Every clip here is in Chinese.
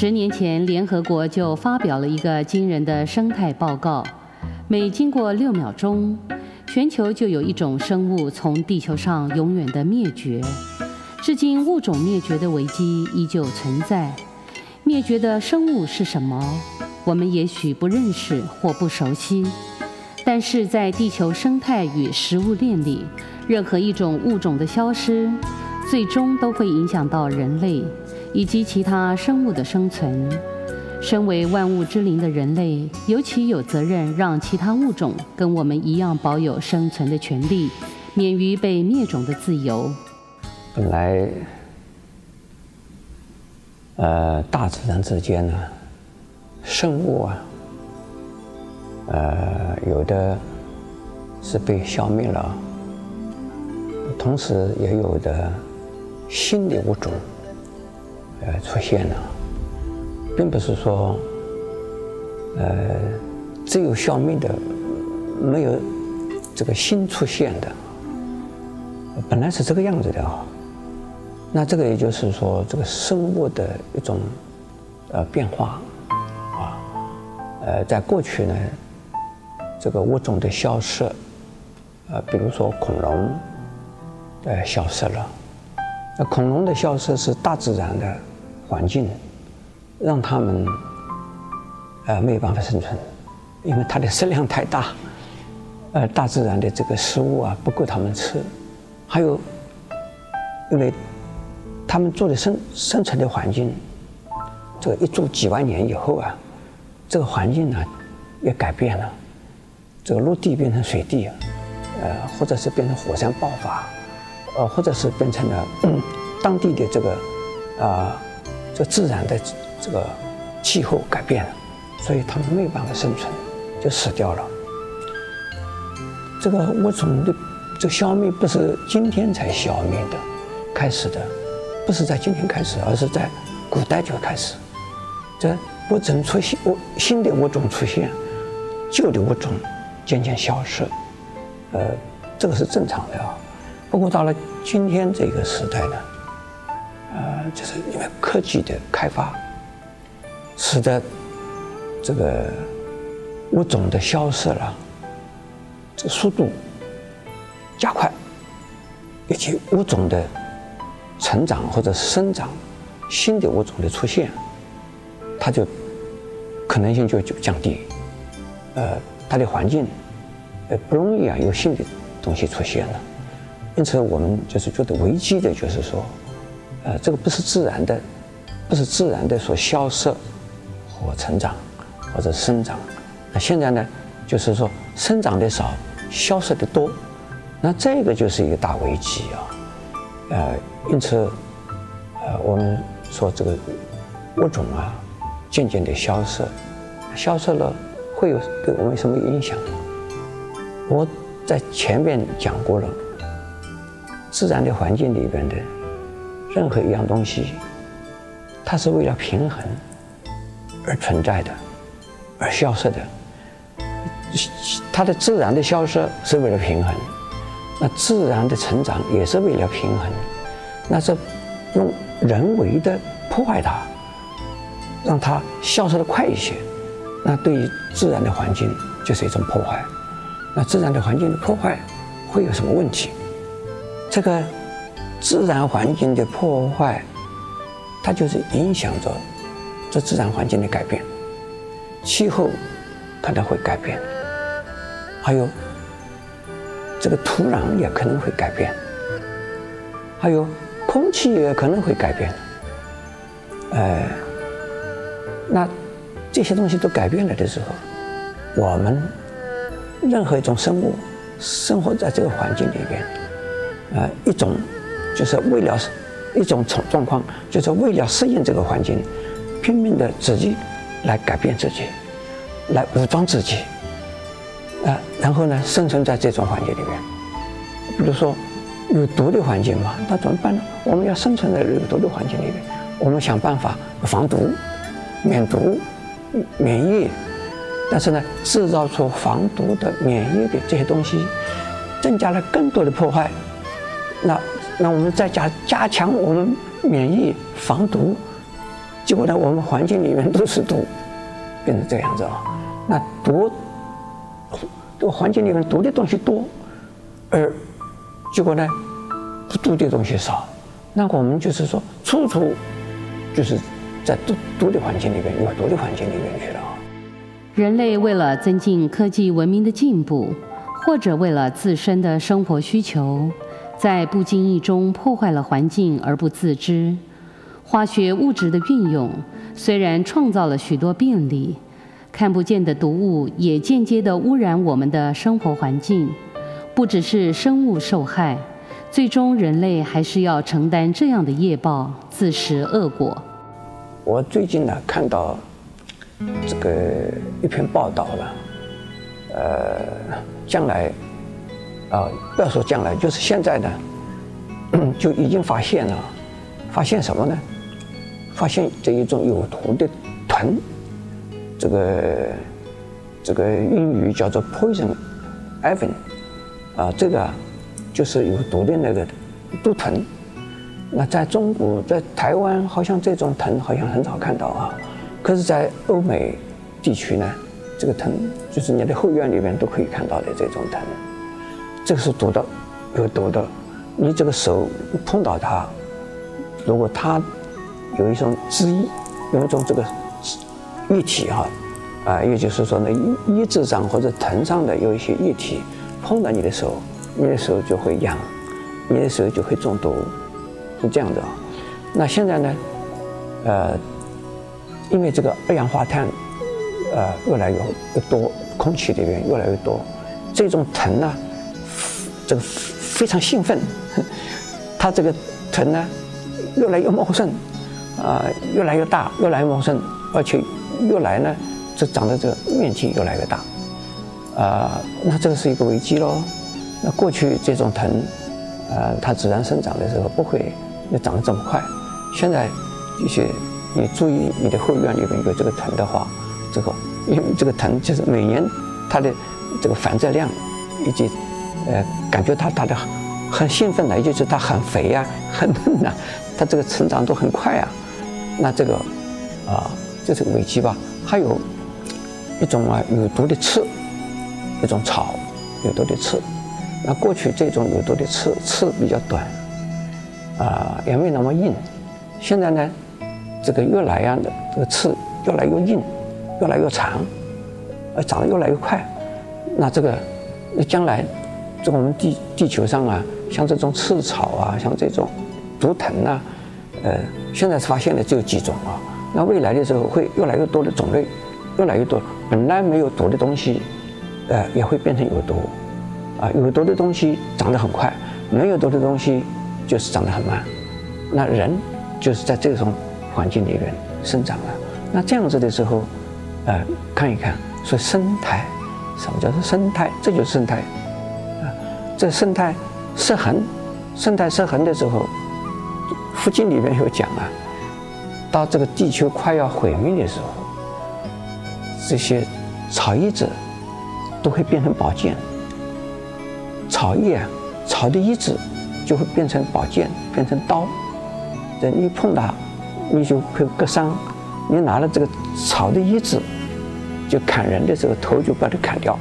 十年前，联合国就发表了一个惊人的生态报告，每经过六秒钟，全球就有一种生物从地球上永远的灭绝。至今，物种灭绝的危机依旧存在。灭绝的生物是什么？我们也许不认识或不熟悉，但是在地球生态与食物链里，任何一种物种的消失，最终都会影响到人类以及其他生物的生存。身为万物之灵的人类，尤其有责任让其他物种跟我们一样保有生存的权利，免于被灭种的自由。本来，呃，大自然之间呢，生物啊，呃，有的是被消灭了，同时也有的新的物种，呃，出现了，并不是说，呃，只有消灭的，没有这个新出现的，本来是这个样子的啊。那这个也就是说，这个生物的一种呃变化啊，呃，在过去呢，这个物种的消失，呃，比如说恐龙，呃，消失了。那恐龙的消失是大自然的环境让他们呃没有办法生存，因为它的食量太大，呃，大自然的这个食物啊不够他们吃，还有因为。他们住的生生存的环境，这个一住几万年以后啊，这个环境呢也改变了，这个陆地变成水地，呃，或者是变成火山爆发，呃，或者是变成了、当地的这个啊、这自然的这个气候改变了，所以他们没有办法生存，就死掉了。这个物种的这个消灭不是今天才消灭的，开始的。不是在今天开始，而是在古代就开始。这物种出现，新的物种出现，旧的物种渐渐消失，呃，这个是正常的啊。不过到了今天这个时代呢，就是因为科技的开发，使得这个物种的消失了，这速度加快，以及物种的。成长或者生长，新的物种的出现，它就可能性就就降低，呃，它的环境，呃，不容易啊有新的东西出现了，因此我们就是觉得危机的，就是说，呃，这个不是自然的，不是自然的所消失或成长或者生长，那现在呢，就是说生长的少，消失的多，那这个就是一个大危机啊。呃，因此，呃，我们说这个物种啊，渐渐的消失，消失了会有对我们什么影响？我在前面讲过了，自然的环境里边的任何一样东西，它是为了平衡而存在的，而消失的。它的自然的消失是为了平衡。那自然的成长也是为了平衡，那是用人为的破坏它，让它消失的快一些，那对于自然的环境就是一种破坏。那自然的环境的破坏会有什么问题？这个自然环境的破坏，它就是影响着这自然环境的改变，气候可能会改变，还有。这个土壤也可能会改变，还有空气也可能会改变。呃，那这些东西都改变了的时候，我们任何一种生物生活在这个环境里边，呃，一种就是为了一种状状况，就是为了适应这个环境，拼命的自己来改变自己，来武装自己。啊，然后呢，生存在这种环境里面，比如说有毒的环境嘛，那怎么办呢？我们要生存在有毒的环境里面，我们想办法防毒、免毒、免疫。但是呢，制造出防毒的、免疫的这些东西，增加了更多的破坏。那那我们再加加强我们免疫、防毒，结果呢，我们环境里面都是毒，变成这样子啊。那毒，这个环境里面毒的东西多，而结果呢，不毒的东西少。那我们就是说，处处就是在毒毒的环境里面，有毒的环境里面去了。人类为了增进科技文明的进步，或者为了自身的生活需求，在不经意中破坏了环境而不自知。化学物质的运用虽然创造了许多便利，看不见的毒物也间接地污染我们的生活环境。不只是生物受害，最终人类还是要承担这样的业报，自食恶果。我最近呢看到这个一篇报道了，呃，将来啊、不要说将来，就是现在呢，就已经发现了，发现什么呢？发现这一种有毒的豚，这个这个英语叫做 poison ivy，啊，这个就是有毒的那个毒豚。那在中国，在台湾，好像这种藤好像很少看到啊。可是，在欧美地区呢，这个藤就是你的后院里面都可以看到的这种藤。这个是毒的，有毒的。你这个手碰到它，如果它。有一种汁液，有一种这个液体哈，啊，也就是说呢，衣衣上或者藤上的有一些液体碰到你的手，你的手就会痒，你的手就会中毒，是这样的。那现在呢，呃，因为这个二氧化碳，呃，越来越越多，空气里面越来越多，这种藤呢，这个非常兴奋，它这个藤呢，越来越茂盛。啊，越来越大，越来越茂盛，而且越来呢，这长的这个面积越来越大，啊，那这个是一个危机喽。那过去这种藤，呃，它自然生长的时候不会那长得这么快。现在一些你注意你的后院里面有这个藤的话，这个因为这个藤就是每年它的这个繁殖量以及呃，感觉它它的很兴奋的，也就是它很肥呀、啊，很嫩呐，它这个成长都很快啊。那这个，啊，这是危机吧？还有一种啊有毒的刺，一种草有毒的刺。那过去这种有毒的刺刺比较短，啊，也没那么硬。现在呢，这个越来呀这个刺越来越硬，越来越长，而长得越来越快。那这个，将来，这我们地地球上啊，像这种刺草啊，像这种毒藤啊。呃，现在发现的只有几种啊，那未来的时候会越来越多的种类，越来越多。本来没有毒的东西，呃，也会变成有毒，啊，有毒的东西长得很快，没有毒的东西就是长得很慢。那人就是在这种环境里面生长了。那这样子的时候，呃，看一看，说生态，什么叫做生态？这就是生态，这生态失衡，生态失衡的时候。佛经里面有讲啊，到这个地球快要毁灭的时候，这些草叶子都会变成宝剑。草叶啊，草的叶子就会变成宝剑，变成刀。等你碰到，你就会割伤。你拿了这个草的叶子，就砍人的时候，头就把它砍掉，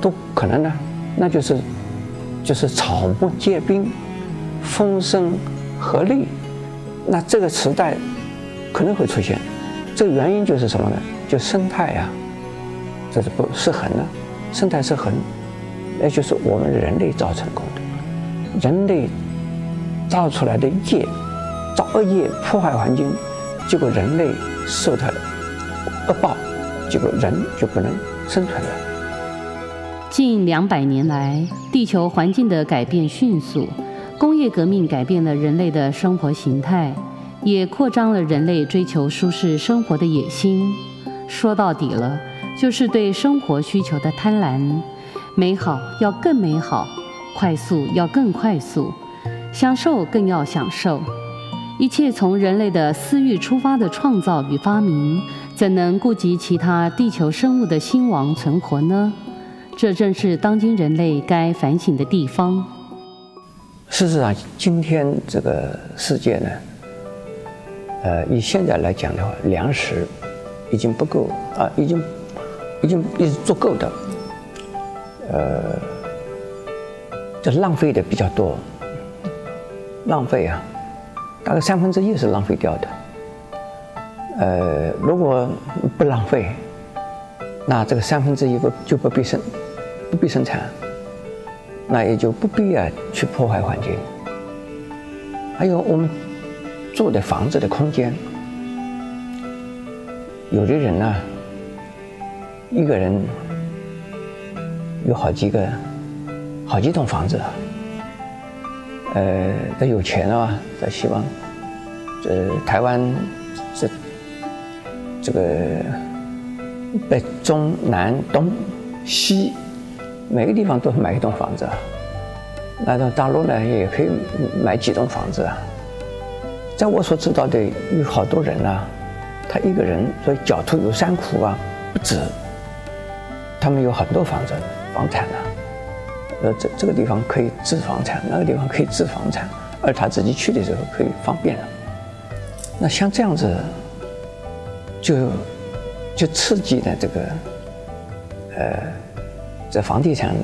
都可能呢。那就是，就是草木皆兵，风声。鹤唳，那这个时代可能会出现，这个原因就是什么呢？就生态、啊，这是不失衡了，生态失衡，那就是我们人类造成功的，人类造出来的业，造恶业破坏环境，结果人类受它的恶报，结果人就不能生存了。近两百年来，地球环境的改变迅速。工业革命改变了人类的生活形态，也扩张了人类追求舒适生活的野心。说到底了，就是对生活需求的贪婪。美好要更美好，快速要更快速，享受更要享受。一切从人类的私欲出发的创造与发明，怎能顾及其他地球生物的兴亡存活呢？这正是当今人类该反省的地方。事实上，今天这个世界呢，呃，以现在来讲的话，粮食已经不够啊，已经已经已经足够的，呃，就浪费的比较多，浪费啊，大概三分之一是浪费掉的。呃，如果不浪费，那这个三分之一不就不必生不必生产，那也就不必要去破坏环境。还有我们住的房子的空间，有的人呢，一个人有好几个、好几栋房子，呃，他有钱了嘛，他希望，呃，台湾这这个北中南东西每个地方都买一栋房子。那到大陆呢，也可以买几栋房子啊。在我所知道的，有好多人啊，他一个人所以狡兔有三窟啊，不止。他们有很多房子、房产啊，呃，这这个地方可以置房产，那个地方可以置房产，而他自己去的时候可以方便了。那像这样子，就就刺激的这个，呃，这房地产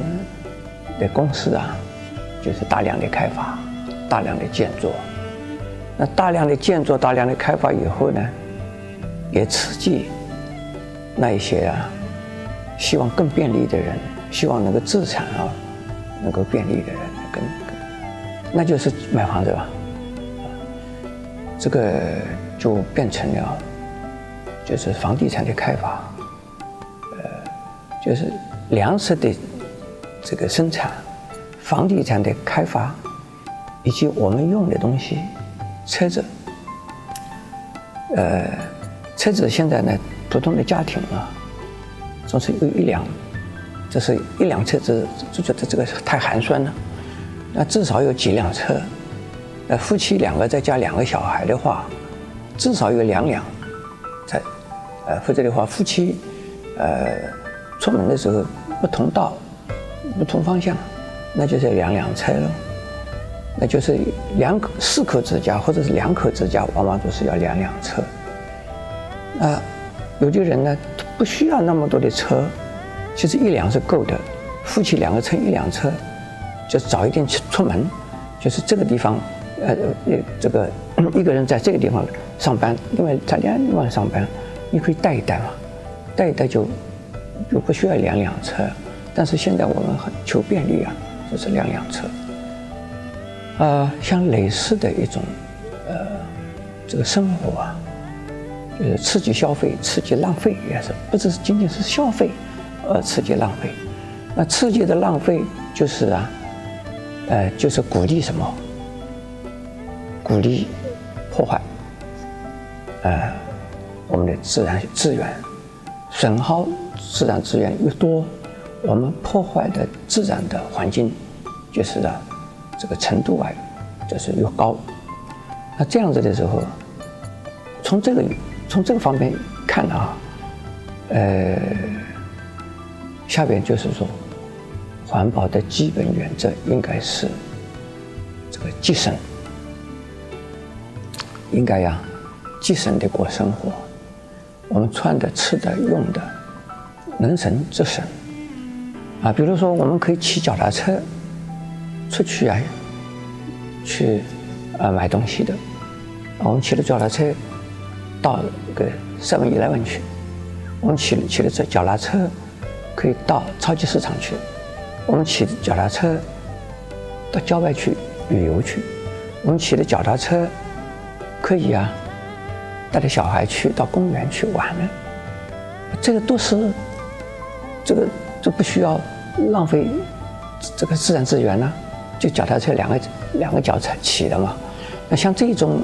的公司啊。就是大量的开发，大量的建筑。那大量的建筑、大量的开发以后呢，也刺激那一些啊，希望更便利的人，希望能够资产啊，能够便利的人，跟，那就是买房子吧。这个就变成了，就是房地产的开发，呃，就是粮食的这个生产。房地产的开发，以及我们用的东西，车子，呃，车子现在呢，普通的家庭啊，总是有一辆，这是一辆车子就觉得这个太寒酸了，那至少有几辆车，呃，夫妻两个再加两个小孩的话，至少有两辆，才，呃，否则的话，夫妻，呃，出门的时候不同道，不同方向。那就是两辆车了，那就是两口四口之家或者是两口之家，往往都是要两辆车。啊，有的人呢不需要那么多的车，其实一辆是够的。夫妻两个乘一辆车，就早一点去出门，就是这个地方，呃，这个 一个人在这个地方上班，另外在另外地方上班，你可以带一带嘛，带一带就就不需要两辆车。但是现在我们很求便利啊。就是两辆车，呃，像类似的一种，呃，这个生活啊，就是刺激消费、刺激浪费，也是不只是仅仅是消费，而刺激浪费。那刺激的浪费就是啊，呃，就是鼓励什么？鼓励破坏，呃，我们的自然资源，损耗自然资源越多。我们破坏的自然的环境，就是啊，这个程度啊，就是越高。那这样子的时候，从这个从这个方面看啊，呃，下边就是说，环保的基本原则应该是这个节省，应该呀，节省的过生活。我们穿的、吃的、用的，能省则省。啊，比如说，我们可以骑脚踏车出去啊，去啊买东西的。我们骑着脚踏车到个 Seven Eleven 去，我们骑骑着这脚踏车可以到超级市场去，我们骑着脚踏车到郊外去旅游去，我们骑着脚踏车可以啊带着小孩去到公园去玩呢。这个都是这个。就不需要浪费这个自然资源呢，就脚踏车两个两个脚踩骑的嘛。那像这种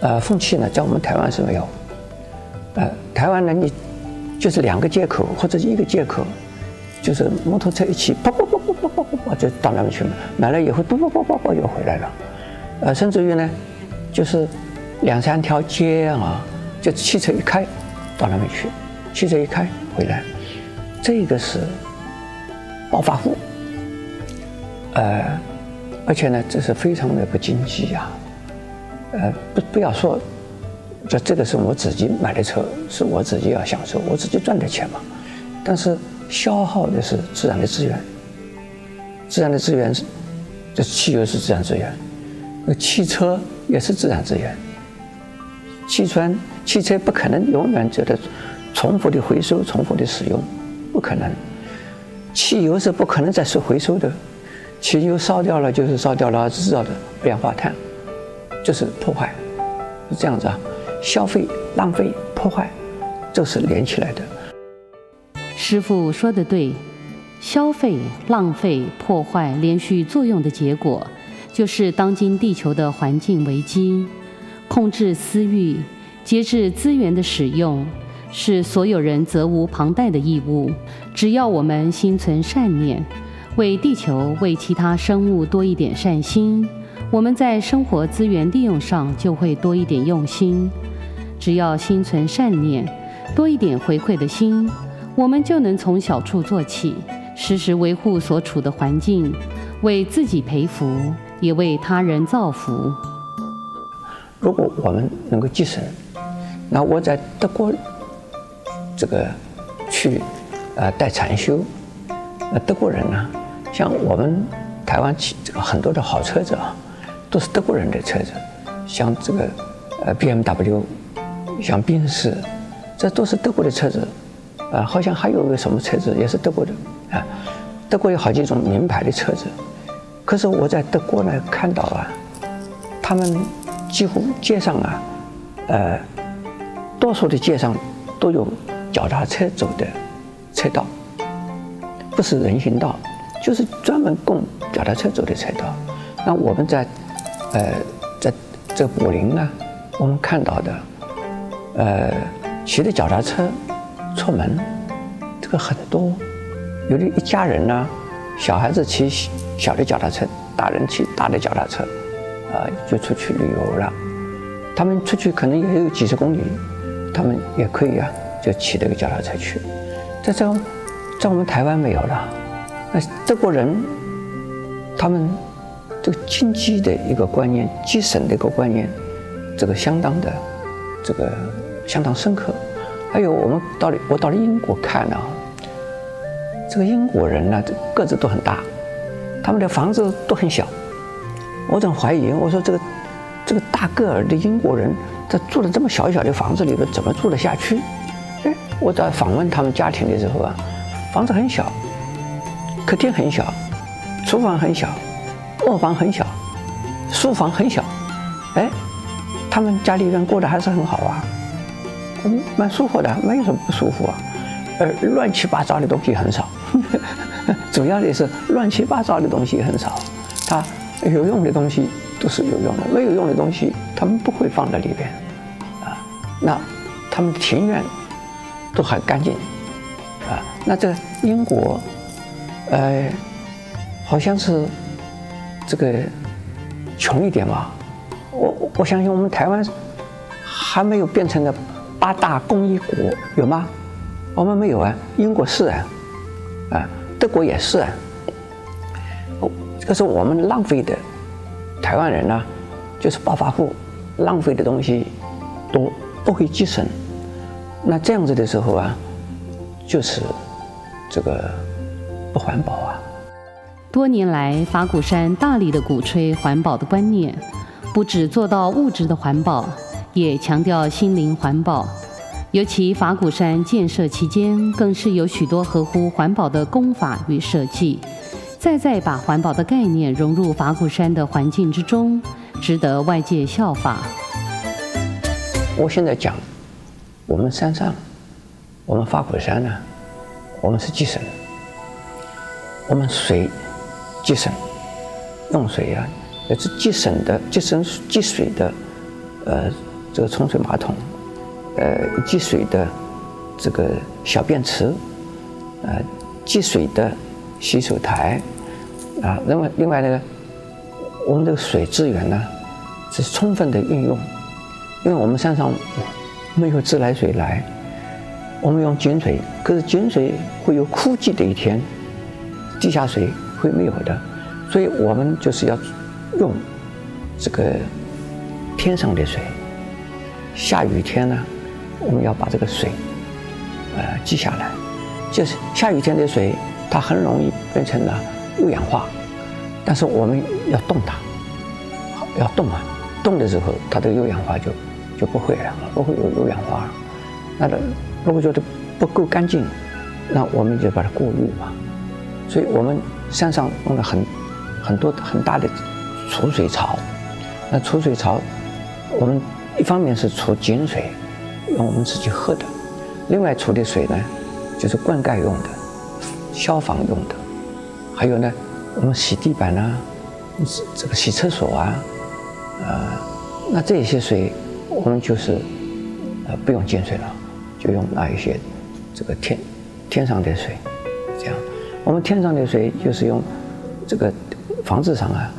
呃风气呢，在我们台湾是没有。呃，台湾呢，你就是两个借口或者一个借口，就是摩托车一起，啵啵啵啵啵啵啵就到那边去了，买了以后，啵啵啵啵啵又回来了。呃，甚至于呢，就是两三条街啊，就汽车一开到那边去，汽车一开回来，这个是。暴发户，呃，而且呢，这是非常的不经济呀，呃，不不要说这这个是我自己买的车，是我自己要享受，我自己赚的钱嘛。但是消耗的是自然的资源，自然的资源是，这汽油是自然资源，那汽车也是自然资源。汽车汽车不可能永远觉得重复的回收、重复的使用，不可能。汽油是不可能再是回收的，汽油烧掉了就是烧掉了制造的二氧化碳，就是破坏，是这样子啊。消费、浪费、破坏，这是连起来的。师傅说的对，消费、浪费、破坏连续作用的结果，就是当今地球的环境危机。控制私欲、节制资源的使用，是所有人责无旁贷的义务。只要我们心存善念，为地球、为其他生物多一点善心，我们在生活资源利用上就会多一点用心。只要心存善念，多一点回馈的心，我们就能从小处做起，时时维护所处的环境，为自己培福，也为他人造福。如果我们能够继承，那我在德国这个去呃带禅修，那德国人呢，像我们台湾骑这个很多的好车子啊，都是德国人的车子，像这个呃 BMW。像宾士，这都是德国的车子，啊，好像还有个什么车子也是德国的，啊，德国有好几种名牌的车子，可是我在德国呢看到啊，他们几乎街上啊，呃，多数的街上都有脚踏车走的车道，不是人行道，就是专门供脚踏车走的车道。那我们在，呃，在这柏林呢，我们看到的。呃，骑着脚踏车出门，这个很多，有的一家人呢，小孩子骑小的脚踏车，大人骑大的脚踏车，啊、就出去旅游了。他们出去可能也有几十公里，他们也可以啊，就骑这个脚踏车去。在这，在我们台湾没有了。那德国人，他们这个经济的一个观念，节省的一个观念，这个相当的，这个。相当深刻，还有我们到了，我到了英国看了，这个英国人呢，个子都很大，他们的房子都很小。我总怀疑，我说这个这个大个儿的英国人，在住的这么小小的房子里边，怎么住得下去？我在访问他们家庭的时候啊，房子很小，客厅很小，厨房很小，卧房很小，书房很小，哎，他们家里人过得还是很好啊。嗯，蛮舒服的，没有什么不舒服啊。呃，乱七八糟的东西很少，主要的是乱七八糟的东西很少。它有用的东西都是有用的，没有用的东西他们不会放在里边。啊，那他们庭院都很干净。啊，那这英国，呃，好像是这个穷一点吧。我我相信我们台湾还没有变成个。八大工业国有吗？我们没有啊。英国是啊，啊，德国也是啊。哦，这个是我们浪费的。台湾人呢，就是暴发户，浪费的东西多，不会节省。那这样子的时候啊，就是这个不环保啊。多年来，法鼓山大力的鼓吹环保的观念，不只做到物质的环保。也强调心灵环保，尤其法鼓山建设期间，更是有许多合乎环保的工法与设计，再再把环保的概念融入法鼓山的环境之中，值得外界效法。我现在讲，我们山上，我们花果山呢，我们是节省，我们水节省，用水啊也是节省的，节省节水的，呃。这个冲水马桶，呃，积水的这个小便池，呃，积水的洗手台，啊，那么另外呢，我们这个水资源呢是充分的运用，因为我们山上没有自来水来，我们用井水，可是井水会有枯竭的一天，地下水会没有的，所以我们就是要用这个天上的水。下雨天呢，我们要把这个水，呃，记下来。就是下雨天的水，它很容易变成了有氧化，但是我们要动它，要动啊，动的时候，它的有氧化就就不会了，不会有有氧化了。那个如果觉得不够干净，那我们就把它过滤嘛。所以我们山上用了很很多很大的储水槽，那储水槽，我们一方面是储井水，用我们自己喝的，另外储的水呢，就是灌溉用的、消防用的，还有呢，我们洗地板啊，这个洗厕所啊，呃，那这些水我们就是呃不用井水了，就用那一些这个天天上的水，这样。我们天上的水就是用这个房子上啊，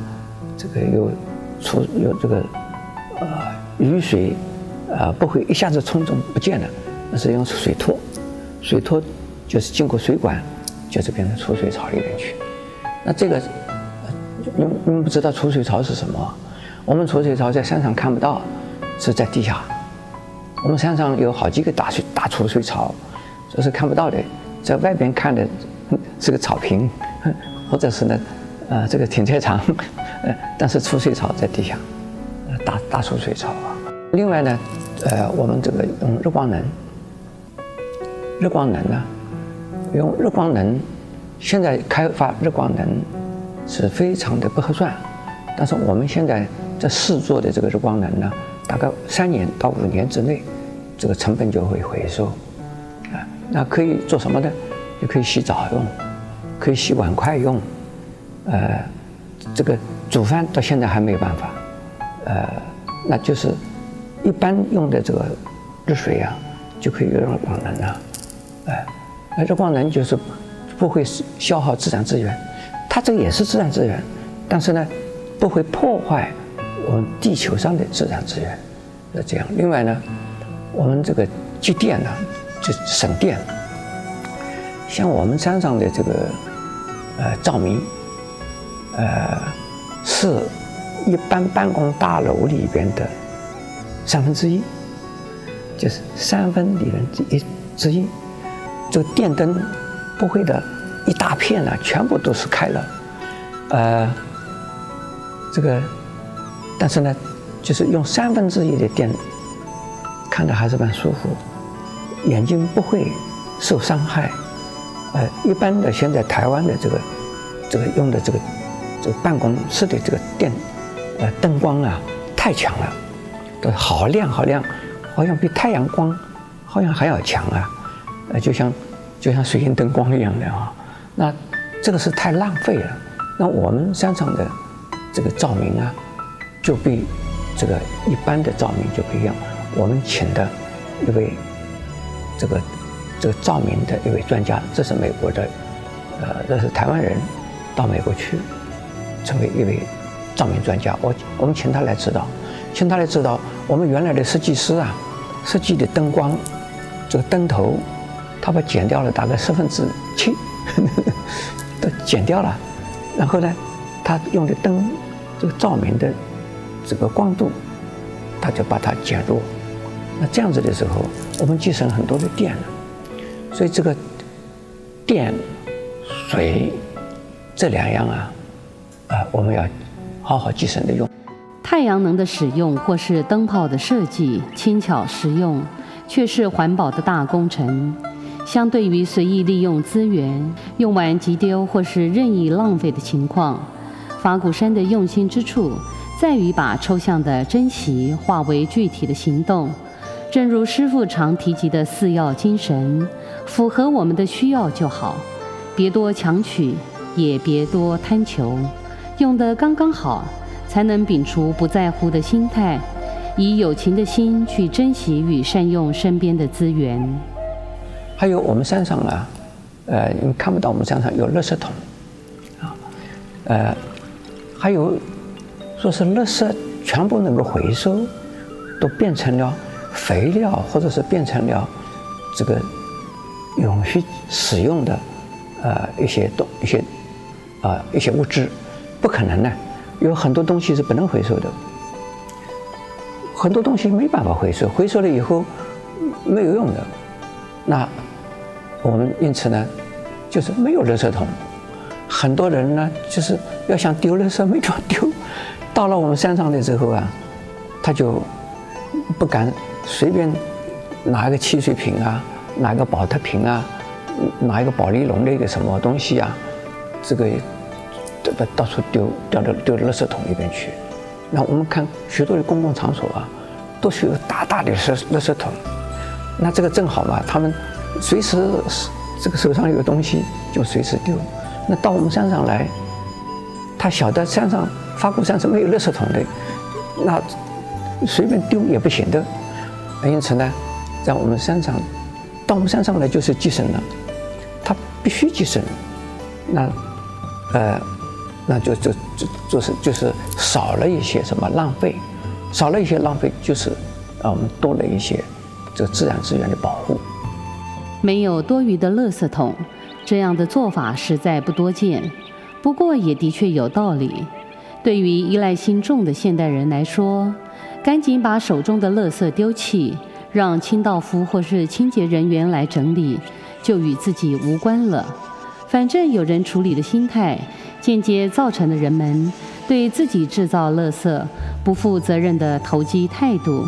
这个有出有这个呃雨水、呃、不会一下子冲走不见了，那是用水拖，水拖就是经过水管，就是变成储水槽里面去。那这个你你们不知道储水槽是什么？我们储水槽在山上看不到，是在地下。我们山上有好几个大水大储水槽，这是看不到的，在外边看的。是个草坪，或者是呢，呃，这个停车场，呃，但是储水槽在地下，呃，大大储水槽啊。另外呢，呃，我们这个用日光能，日光能呢，用日光能，现在开发日光能是非常的不合算，但是我们现在在试做的这个日光能呢，大概三年到五年之内，这个成本就会回收，啊，那可以做什么呢？也可以洗澡用，可以洗碗筷用，呃，这个煮饭到现在还没有办法，呃，那就是一般用的这个热水啊，就可以用光能了，哎，那光能就是不会消耗自然资源，它这个也是自然资源，但是呢，不会破坏我们地球上的自然资源，是这样。另外呢，我们这个节电呢，就省电。像我们山上的这个，呃，照明，呃，是一般办公大楼里边的三分之一，就是三分里面之一之一。这个电灯不会的一大片呢，全部都是开了，呃，这个，但是呢，就是用三分之一的电，看着还是蛮舒服，眼睛不会受伤害。呃，一般的现在台湾的这个，这个用的这个，这个办公室的这个电，呃，灯光啊，太强了，都好亮好亮，好像比太阳光好像还要强啊，呃，就像就像水晶灯光一样的啊。那这个是太浪费了。那我们山上的这个照明啊，就比这个一般的照明就不一样。我们请的一位这个。这个照明的一位专家，这是美国的，呃，这是台湾人，到美国去，成为一位照明专家。我我们请他来指导，请他来指导。我们原来的设计师啊，设计的灯光，这个灯头，他把剪掉了大概十分之七，都剪掉了。然后呢，他用的灯，这个照明的这个光度，他就把它减弱。那这样子的时候，我们节省很多的电了。所以这个电、水这两样啊，啊，我们要好好节省的用。太阳能的使用或是灯泡的设计，轻巧实用，却是环保的大工程。相对于随意利用资源、用完即丢或是任意浪费的情况，法鼓山的用心之处，在于把抽象的珍惜化为具体的行动。正如师父常提及的四要精神。符合我们的需要就好，别多强取，也别多贪求，用得刚刚好，才能摒除不在乎的心态，以有情的心去珍惜与善用身边的资源。还有我们山上啊，呃，你看不到我们山上有垃圾桶，啊，呃，还有说是垃圾全部能够回收，都变成了肥料，或者是变成了这个。永续使用的，呃，一些东一些，啊、呃，一些物质，不可能呢。有很多东西是不能回收的。很多东西没办法回收，回收了以后没有用的。那我们因此呢，就是没有垃圾桶。很多人呢，就是要想丢垃圾没地方丢。到了我们山上的时候啊，他就不敢随便拿一个汽水瓶啊，拿一个保特瓶啊，拿一个保利龙的一个什么东西啊，这个这个到处丢，掉到丢到垃圾桶里边去。那我们看许多的公共场所啊，都是有大大的垃垃圾桶。那这个正好嘛，他们随时这个手上有东西就随时丢。那到我们山上来，他晓得山上花果山是没有垃圾桶的，那随便丢也不行的。因此呢，在我们山上，到我们山上来就是节省了，他必须节省。那呃。那就就就就是就是少了一些什么浪费，少了一些浪费，就是啊，我们多了一些这个自然资源的保护。没有多余的垃圾桶，这样的做法实在不多见。不过也的确有道理。对于依赖心重的现代人来说，赶紧把手中的垃圾丢弃，让清道夫或是清洁人员来整理，就与自己无关了。反正有人处理的心态。间接造成了人们对自己制造垃圾不负责任的投机态度。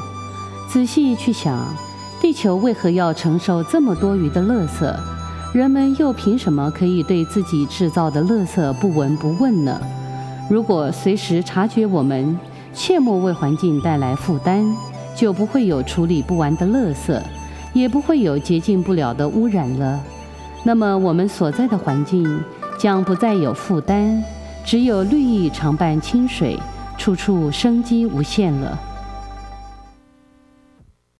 仔细去想，地球为何要承受这么多余的垃圾？人们又凭什么可以对自己制造的垃圾不闻不问呢？如果随时察觉我们，切莫为环境带来负担，就不会有处理不完的垃圾，也不会有洁净不了的污染了。那么我们所在的环境，将不再有负担，只有绿意常伴清水，处处生机无限了。